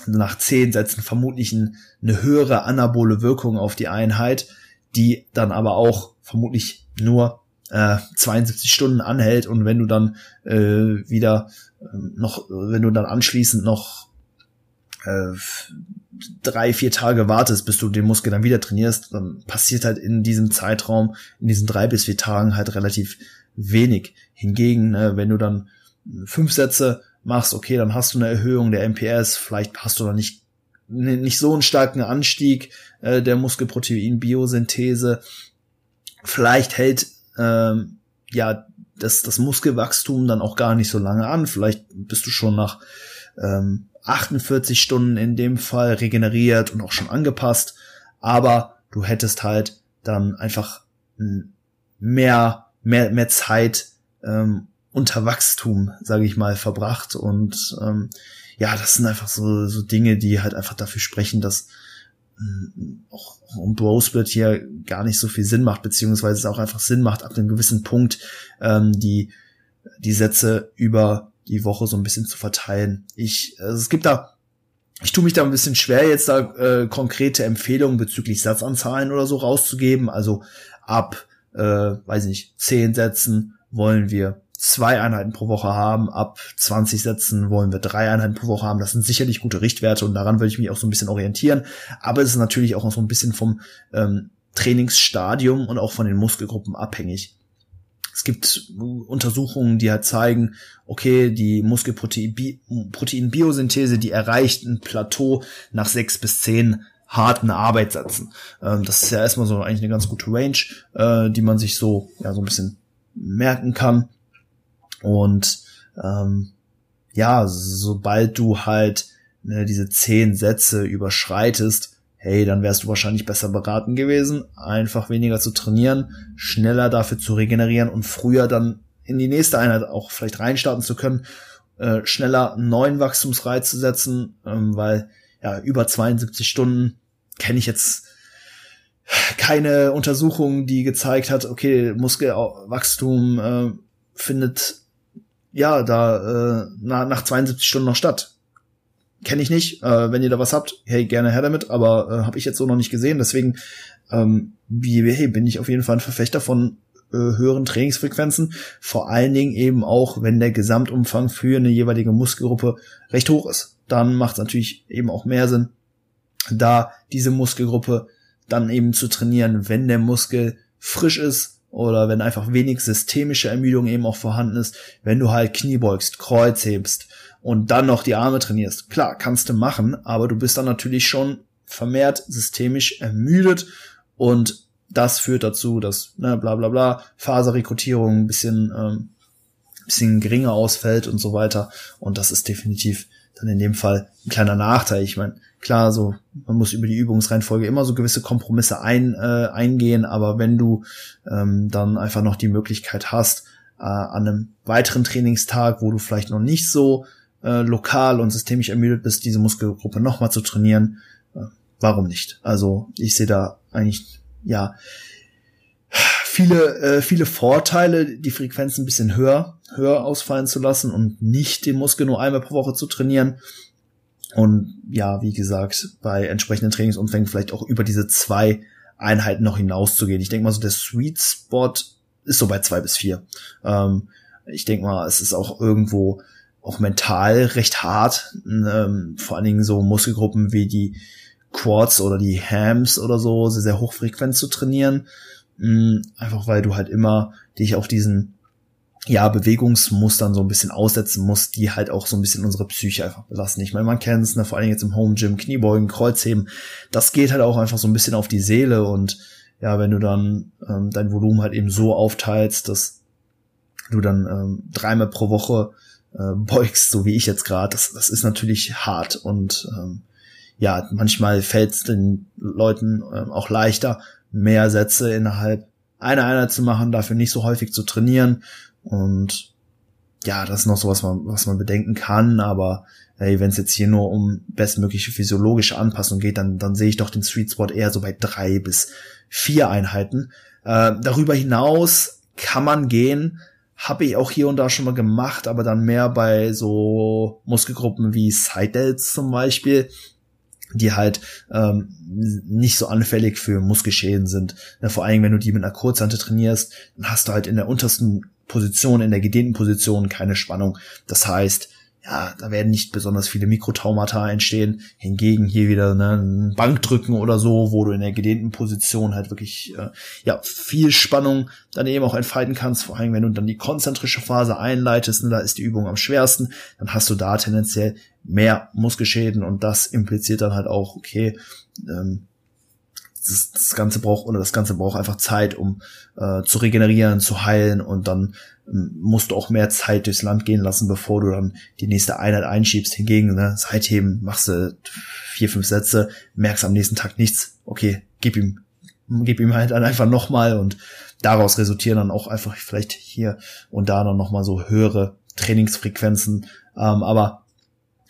nach zehn Sätzen vermutlich ein, eine höhere anabole Wirkung auf die Einheit, die dann aber auch vermutlich nur äh, 72 Stunden anhält und wenn du dann äh, wieder äh, noch, wenn du dann anschließend noch äh, drei, vier Tage wartest, bis du den Muskel dann wieder trainierst, dann passiert halt in diesem Zeitraum, in diesen drei bis vier Tagen halt relativ wenig. Hingegen, äh, wenn du dann fünf Sätze machst, okay, dann hast du eine Erhöhung der MPS, vielleicht hast du dann nicht nicht so einen starken Anstieg äh, der Muskelprotein-Biosynthese. Vielleicht hält ähm, ja das, das Muskelwachstum dann auch gar nicht so lange an. Vielleicht bist du schon nach ähm, 48 Stunden in dem Fall regeneriert und auch schon angepasst. Aber du hättest halt dann einfach mehr, mehr, mehr Zeit ähm, unter Wachstum, sage ich mal, verbracht. Und ähm, ja, das sind einfach so, so Dinge, die halt einfach dafür sprechen, dass ähm, auch um Bro Split hier gar nicht so viel Sinn macht, beziehungsweise es auch einfach Sinn macht, ab einem gewissen Punkt ähm, die, die Sätze über die Woche so ein bisschen zu verteilen. Ich, also es gibt da, ich tue mich da ein bisschen schwer, jetzt da äh, konkrete Empfehlungen bezüglich Satzanzahlen oder so rauszugeben. Also ab, äh, weiß nicht, zehn Sätzen wollen wir zwei Einheiten pro Woche haben. Ab 20 Sätzen wollen wir drei Einheiten pro Woche haben. Das sind sicherlich gute Richtwerte und daran würde ich mich auch so ein bisschen orientieren. Aber es ist natürlich auch so ein bisschen vom ähm, Trainingsstadium und auch von den Muskelgruppen abhängig. Es gibt Untersuchungen, die halt zeigen, okay, die Muskelprotein-Biosynthese, die erreicht ein Plateau nach sechs bis zehn harten Arbeitssätzen. Ähm, das ist ja erstmal so eigentlich eine ganz gute Range, äh, die man sich so, ja, so ein bisschen merken kann. Und ähm, ja, sobald du halt ne, diese zehn Sätze überschreitest, hey, dann wärst du wahrscheinlich besser beraten gewesen, einfach weniger zu trainieren, schneller dafür zu regenerieren und früher dann in die nächste Einheit auch vielleicht reinstarten zu können, äh, schneller einen neuen Wachstumsreiz zu setzen, ähm, weil ja über 72 Stunden kenne ich jetzt keine Untersuchung, die gezeigt hat, okay, Muskelwachstum äh, findet ja, da äh, na, nach 72 Stunden noch statt. Kenne ich nicht. Äh, wenn ihr da was habt, hey, gerne her damit, aber äh, habe ich jetzt so noch nicht gesehen. Deswegen ähm, hey, bin ich auf jeden Fall ein Verfechter von äh, höheren Trainingsfrequenzen. Vor allen Dingen eben auch, wenn der Gesamtumfang für eine jeweilige Muskelgruppe recht hoch ist. Dann macht es natürlich eben auch mehr Sinn, da diese Muskelgruppe dann eben zu trainieren, wenn der Muskel frisch ist, oder wenn einfach wenig systemische Ermüdung eben auch vorhanden ist, wenn du halt Knie beugst, Kreuz hebst und dann noch die Arme trainierst. Klar, kannst du machen, aber du bist dann natürlich schon vermehrt systemisch ermüdet und das führt dazu, dass ne, bla bla bla Faserrekrutierung ein bisschen ähm, bisschen geringer ausfällt und so weiter und das ist definitiv dann in dem Fall ein kleiner Nachteil. Ich meine, klar, so man muss über die Übungsreihenfolge immer so gewisse Kompromisse ein, äh, eingehen, aber wenn du ähm, dann einfach noch die Möglichkeit hast, äh, an einem weiteren Trainingstag, wo du vielleicht noch nicht so äh, lokal und systemisch ermüdet bist, diese Muskelgruppe nochmal zu trainieren, äh, warum nicht? Also ich sehe da eigentlich ja viele äh, viele Vorteile, die Frequenz ein bisschen höher höher ausfallen zu lassen und nicht den Muskel nur einmal pro Woche zu trainieren. Und ja, wie gesagt, bei entsprechenden Trainingsumfängen vielleicht auch über diese zwei Einheiten noch hinauszugehen. Ich denke mal so, der Sweet Spot ist so bei zwei bis vier. Ähm, ich denke mal, es ist auch irgendwo auch mental recht hart, ähm, vor allen Dingen so Muskelgruppen wie die Quads oder die Hams oder so sehr, sehr hochfrequent zu trainieren. Ähm, einfach weil du halt immer dich auf diesen ja, Bewegungsmustern so ein bisschen aussetzen muss, die halt auch so ein bisschen unsere Psyche einfach belasten. Ich meine, man kennt es, ne, vor allem jetzt im Home Gym, Kniebeugen, Kreuzheben, das geht halt auch einfach so ein bisschen auf die Seele und ja, wenn du dann ähm, dein Volumen halt eben so aufteilst, dass du dann ähm, dreimal pro Woche äh, beugst, so wie ich jetzt gerade, das, das ist natürlich hart und ähm, ja, manchmal fällt es den Leuten ähm, auch leichter, mehr Sätze innerhalb eine Einheit zu machen, dafür nicht so häufig zu trainieren. Und ja, das ist noch so, was man, was man bedenken kann, aber hey, wenn es jetzt hier nur um bestmögliche physiologische Anpassung geht, dann, dann sehe ich doch den Sweet Spot eher so bei drei bis vier Einheiten. Äh, darüber hinaus kann man gehen, habe ich auch hier und da schon mal gemacht, aber dann mehr bei so Muskelgruppen wie Side Delts zum Beispiel, die halt ähm, nicht so anfällig für Muskelschäden sind. Ja, vor allem, wenn du die mit einer Kurzhante trainierst, dann hast du halt in der untersten Position, in der gedehnten Position keine Spannung. Das heißt, ja, da werden nicht besonders viele Mikrotraumata entstehen. Hingegen hier wieder ne, ein Bankdrücken oder so, wo du in der gedehnten Position halt wirklich äh, ja viel Spannung dann eben auch entfalten kannst. Vor allem, wenn du dann die konzentrische Phase einleitest, ne, da ist die Übung am schwersten, dann hast du da tendenziell mehr Muskelschäden und das impliziert dann halt auch, okay, ähm, das, das Ganze braucht oder das Ganze braucht einfach Zeit, um äh, zu regenerieren, zu heilen und dann ähm, musst du auch mehr Zeit durchs Land gehen lassen, bevor du dann die nächste Einheit einschiebst. Hingegen, ne, Seitheben machst du vier, fünf Sätze, merkst am nächsten Tag nichts. Okay, gib ihm, gib ihm halt dann einfach nochmal und daraus resultieren dann auch einfach vielleicht hier und da dann nochmal so höhere Trainingsfrequenzen. Ähm, aber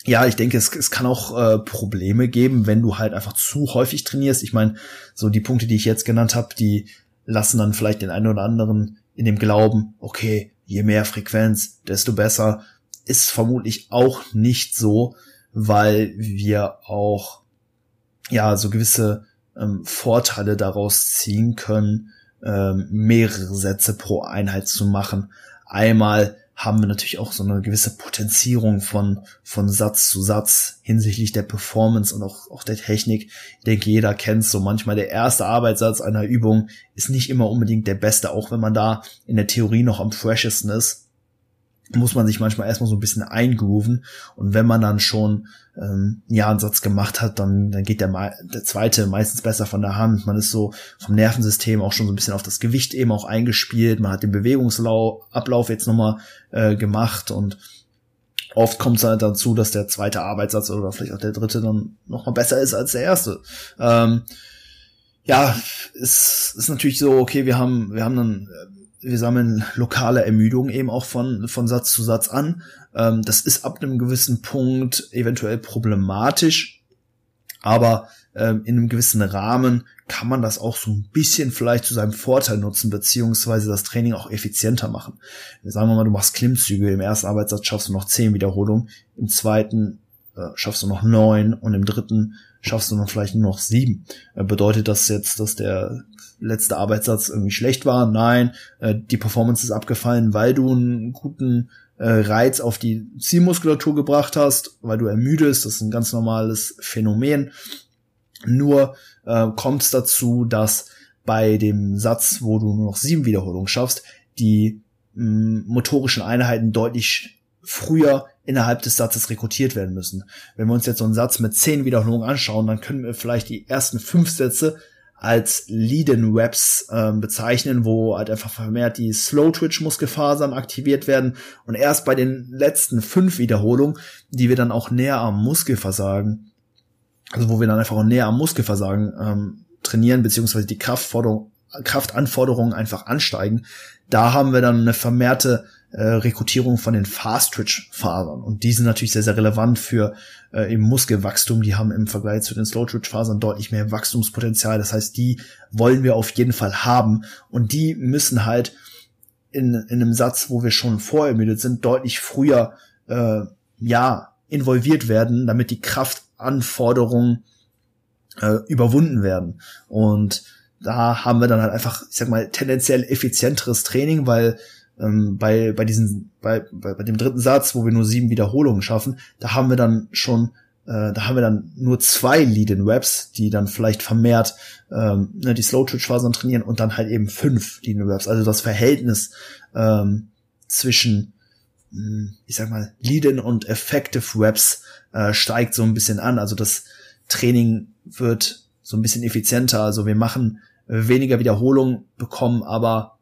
ja, ich denke, es, es kann auch äh, Probleme geben, wenn du halt einfach zu häufig trainierst. Ich meine, so die Punkte, die ich jetzt genannt habe, die lassen dann vielleicht den einen oder anderen in dem Glauben, okay, je mehr Frequenz, desto besser. Ist vermutlich auch nicht so, weil wir auch ja so gewisse ähm, Vorteile daraus ziehen können, ähm, mehrere Sätze pro Einheit zu machen. Einmal haben wir natürlich auch so eine gewisse Potenzierung von, von Satz zu Satz hinsichtlich der Performance und auch, auch der Technik. Ich denke, jeder kennt so manchmal der erste Arbeitssatz einer Übung ist nicht immer unbedingt der beste, auch wenn man da in der Theorie noch am freshesten ist muss man sich manchmal erstmal so ein bisschen eingrooven und wenn man dann schon ähm, ja einen Satz gemacht hat, dann, dann geht der, der zweite meistens besser von der Hand. Man ist so vom Nervensystem auch schon so ein bisschen auf das Gewicht eben auch eingespielt. Man hat den Bewegungsablauf jetzt nochmal äh, gemacht und oft kommt es halt dazu, dass der zweite Arbeitssatz oder vielleicht auch der dritte dann nochmal besser ist als der erste. Ähm, ja, es ist natürlich so, okay, wir haben, wir haben dann wir sammeln lokale Ermüdung eben auch von, von Satz zu Satz an. Ähm, das ist ab einem gewissen Punkt eventuell problematisch, aber ähm, in einem gewissen Rahmen kann man das auch so ein bisschen vielleicht zu seinem Vorteil nutzen, beziehungsweise das Training auch effizienter machen. Sagen wir mal, du machst Klimmzüge, im ersten Arbeitssatz schaffst du noch zehn Wiederholungen, im zweiten äh, schaffst du noch neun und im dritten schaffst du dann vielleicht nur noch sieben. Äh, bedeutet das jetzt, dass der letzte Arbeitssatz irgendwie schlecht war? Nein, äh, die Performance ist abgefallen, weil du einen guten äh, Reiz auf die Zielmuskulatur gebracht hast, weil du ermüdest. Das ist ein ganz normales Phänomen. Nur äh, kommt es dazu, dass bei dem Satz, wo du nur noch sieben Wiederholungen schaffst, die mh, motorischen Einheiten deutlich früher innerhalb des Satzes rekrutiert werden müssen. Wenn wir uns jetzt so einen Satz mit zehn Wiederholungen anschauen, dann können wir vielleicht die ersten fünf Sätze als Lead-in-Webs äh, bezeichnen, wo halt einfach vermehrt die Slow-Twitch-Muskelfasern aktiviert werden und erst bei den letzten fünf Wiederholungen, die wir dann auch näher am Muskelversagen, also wo wir dann einfach auch näher am Muskelversagen ähm, trainieren, beziehungsweise die Kraftforderung, Kraftanforderungen einfach ansteigen, da haben wir dann eine vermehrte äh, Rekrutierung von den Fast-Twitch-Fasern. Und die sind natürlich sehr, sehr relevant für äh, im Muskelwachstum. Die haben im Vergleich zu den Slow-Twitch-Fasern deutlich mehr Wachstumspotenzial. Das heißt, die wollen wir auf jeden Fall haben. Und die müssen halt in, in einem Satz, wo wir schon vorermüdet sind, deutlich früher äh, ja involviert werden, damit die Kraftanforderungen äh, überwunden werden. Und da haben wir dann halt einfach, ich sag mal, tendenziell effizienteres Training, weil ähm, bei, bei diesen, bei, bei, bei dem dritten Satz, wo wir nur sieben Wiederholungen schaffen, da haben wir dann schon, äh, da haben wir dann nur zwei Lead-in-Webs, die dann vielleicht vermehrt ähm, ne, die Slow-Twitch-Fasern trainieren und dann halt eben fünf Lead-in-Webs. Also das Verhältnis ähm, zwischen hm, ich sag mal, Lead-in und Effective Webs äh, steigt so ein bisschen an. Also das Training wird so ein bisschen effizienter. Also wir machen weniger Wiederholungen, bekommen aber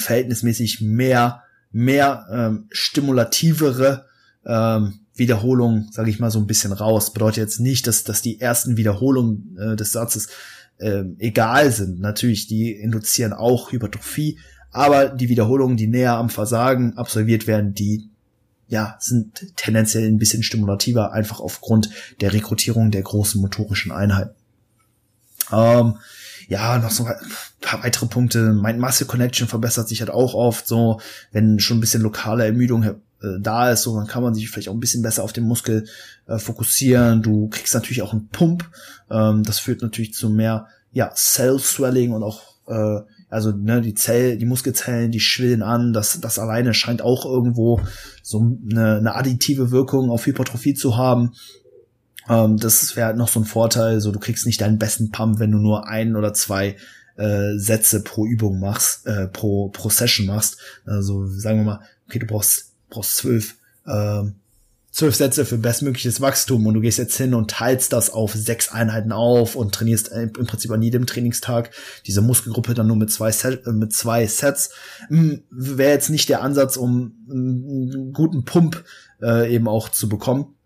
verhältnismäßig mehr, mehr ähm, stimulativere ähm, Wiederholungen, sage ich mal, so ein bisschen raus. Bedeutet jetzt nicht, dass, dass die ersten Wiederholungen äh, des Satzes ähm, egal sind. Natürlich, die induzieren auch Hypertrophie, aber die Wiederholungen, die näher am Versagen absolviert werden, die ja, sind tendenziell ein bisschen stimulativer, einfach aufgrund der Rekrutierung der großen motorischen Einheiten. Ähm, ja, noch so ein paar weitere Punkte. Mein Muscle Connection verbessert sich halt auch oft so, wenn schon ein bisschen lokale Ermüdung äh, da ist, so dann kann man sich vielleicht auch ein bisschen besser auf den Muskel äh, fokussieren. Du kriegst natürlich auch einen Pump. Ähm, das führt natürlich zu mehr ja, Cell Swelling und auch äh, also ne, die Zell, die Muskelzellen, die schwillen an. Das, das alleine scheint auch irgendwo so eine, eine additive Wirkung auf Hypertrophie zu haben. Ähm, das wäre halt noch so ein Vorteil. So, du kriegst nicht deinen besten Pump, wenn du nur ein oder zwei äh, Sätze pro Übung machst, äh, pro, pro Session machst. Also sagen wir mal, okay, du brauchst, brauchst zwölf ähm, zwölf Sätze für bestmögliches Wachstum und du gehst jetzt hin und teilst das auf sechs Einheiten auf und trainierst im Prinzip an jedem Trainingstag diese Muskelgruppe dann nur mit zwei, Set, äh, mit zwei Sets, hm, wäre jetzt nicht der Ansatz, um einen guten Pump äh, eben auch zu bekommen.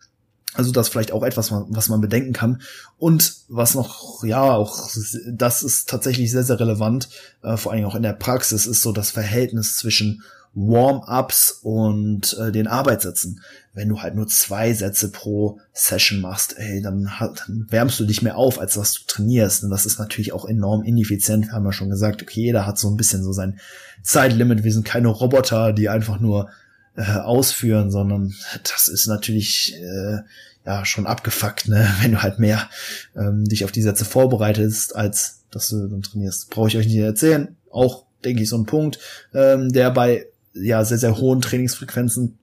Also das vielleicht auch etwas, was man bedenken kann. Und was noch, ja, auch das ist tatsächlich sehr, sehr relevant, äh, vor allem auch in der Praxis, ist so das Verhältnis zwischen Warm-ups und äh, den Arbeitssätzen. Wenn du halt nur zwei Sätze pro Session machst, ey, dann, dann wärmst du dich mehr auf, als dass du trainierst. Und das ist natürlich auch enorm ineffizient. Wir haben ja schon gesagt, okay, jeder hat so ein bisschen so sein Zeitlimit. Wir sind keine Roboter, die einfach nur äh, ausführen, sondern das ist natürlich äh, ja schon abgefuckt, ne? wenn du halt mehr ähm, dich auf die Sätze vorbereitest, als dass du dann trainierst. Brauche ich euch nicht erzählen. Auch denke ich so ein Punkt, ähm, der bei ja sehr, sehr hohen Trainingsfrequenzen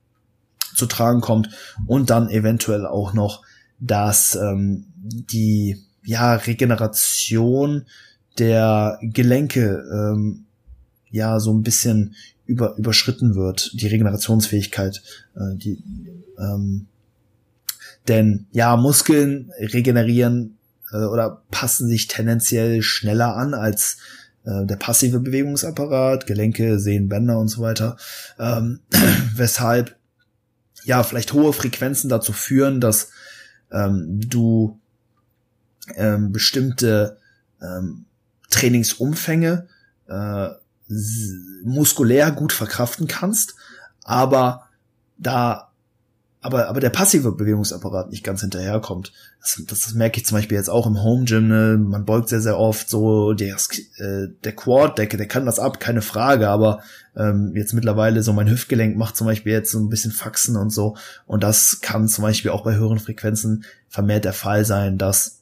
zu tragen kommt und dann eventuell auch noch, dass ähm, die ja Regeneration der Gelenke ähm, ja so ein bisschen über, überschritten wird, die Regenerationsfähigkeit, äh, die ähm, denn ja, Muskeln regenerieren äh, oder passen sich tendenziell schneller an als äh, der passive Bewegungsapparat, Gelenke, Sehnen, Bänder und so weiter, ähm, weshalb ja vielleicht hohe Frequenzen dazu führen, dass ähm, du ähm, bestimmte ähm, Trainingsumfänge äh, muskulär gut verkraften kannst, aber da aber, aber der passive Bewegungsapparat nicht ganz hinterherkommt. Das, das, das merke ich zum Beispiel jetzt auch im Home Gym. Ne? Man beugt sehr, sehr oft so der, äh, der Quad-Decke, der kann das ab, keine Frage. Aber ähm, jetzt mittlerweile so mein Hüftgelenk macht zum Beispiel jetzt so ein bisschen Faxen und so. Und das kann zum Beispiel auch bei höheren Frequenzen vermehrt der Fall sein, dass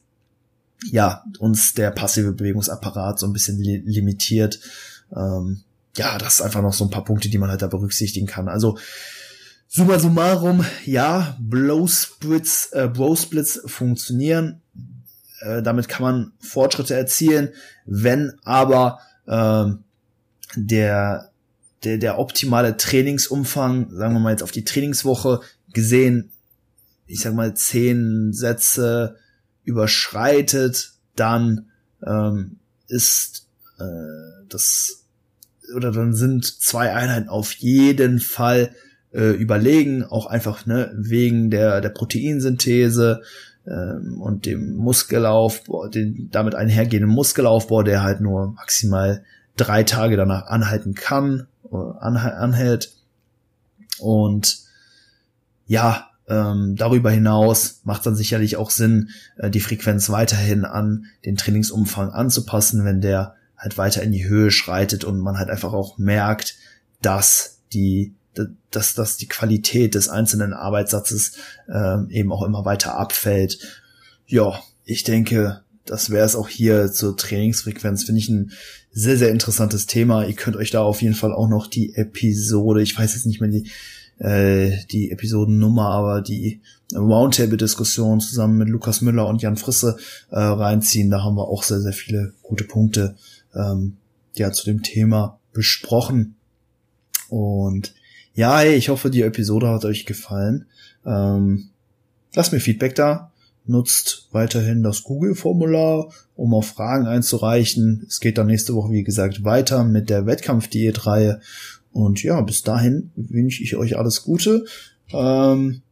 ja uns der passive Bewegungsapparat so ein bisschen li limitiert. Ähm, ja, das ist einfach noch so ein paar Punkte, die man halt da berücksichtigen kann. Also Summa summarum, ja, Blowsplits, äh, Blowsplits funktionieren. Äh, damit kann man Fortschritte erzielen, wenn aber äh, der, der, der optimale Trainingsumfang, sagen wir mal jetzt auf die Trainingswoche gesehen, ich sag mal zehn Sätze überschreitet, dann ähm, ist äh, das oder dann sind zwei Einheiten auf jeden Fall äh, überlegen, auch einfach ne, wegen der, der Proteinsynthese ähm, und dem Muskelaufbau, den damit einhergehenden Muskelaufbau, der halt nur maximal drei Tage danach anhalten kann, äh, anhält. Und ja, ähm, darüber hinaus macht dann sicherlich auch Sinn, äh, die Frequenz weiterhin an den Trainingsumfang anzupassen, wenn der halt weiter in die Höhe schreitet und man halt einfach auch merkt, dass die dass, dass die Qualität des einzelnen Arbeitssatzes äh, eben auch immer weiter abfällt. Ja, ich denke, das wäre es auch hier zur Trainingsfrequenz. Finde ich ein sehr, sehr interessantes Thema. Ihr könnt euch da auf jeden Fall auch noch die Episode, ich weiß jetzt nicht mehr die, äh, die Episodennummer, aber die Roundtable-Diskussion zusammen mit Lukas Müller und Jan Frisse äh, reinziehen. Da haben wir auch sehr, sehr viele gute Punkte ähm, ja, zu dem Thema besprochen. Und ja, hey, ich hoffe, die Episode hat euch gefallen. Ähm, lasst mir Feedback da. Nutzt weiterhin das Google-Formular, um auf Fragen einzureichen. Es geht dann nächste Woche, wie gesagt, weiter mit der Wettkampfdiät-Reihe. Und ja, bis dahin wünsche ich euch alles Gute. Ähm,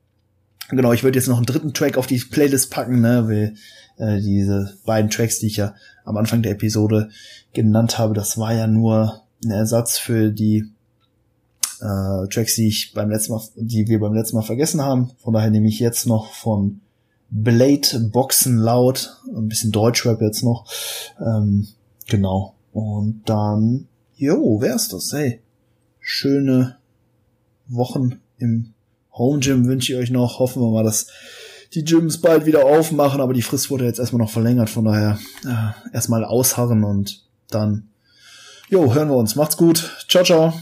genau, ich würde jetzt noch einen dritten Track auf die Playlist packen, ne, weil Äh, diese beiden Tracks, die ich ja am Anfang der Episode genannt habe, das war ja nur ein Ersatz für die äh, Tracks, die ich beim letzten Mal, die wir beim letzten Mal vergessen haben. Von daher nehme ich jetzt noch von Blade Boxen laut, ein bisschen Deutschrap jetzt noch. Ähm, genau. Und dann, jo, wär's das, hey. Schöne Wochen im Home Gym wünsche ich euch noch. Hoffen wir mal, dass die Gyms bald wieder aufmachen, aber die Frist wurde jetzt erstmal noch verlängert, von daher äh, erstmal ausharren und dann, jo, hören wir uns. Macht's gut. Ciao, ciao.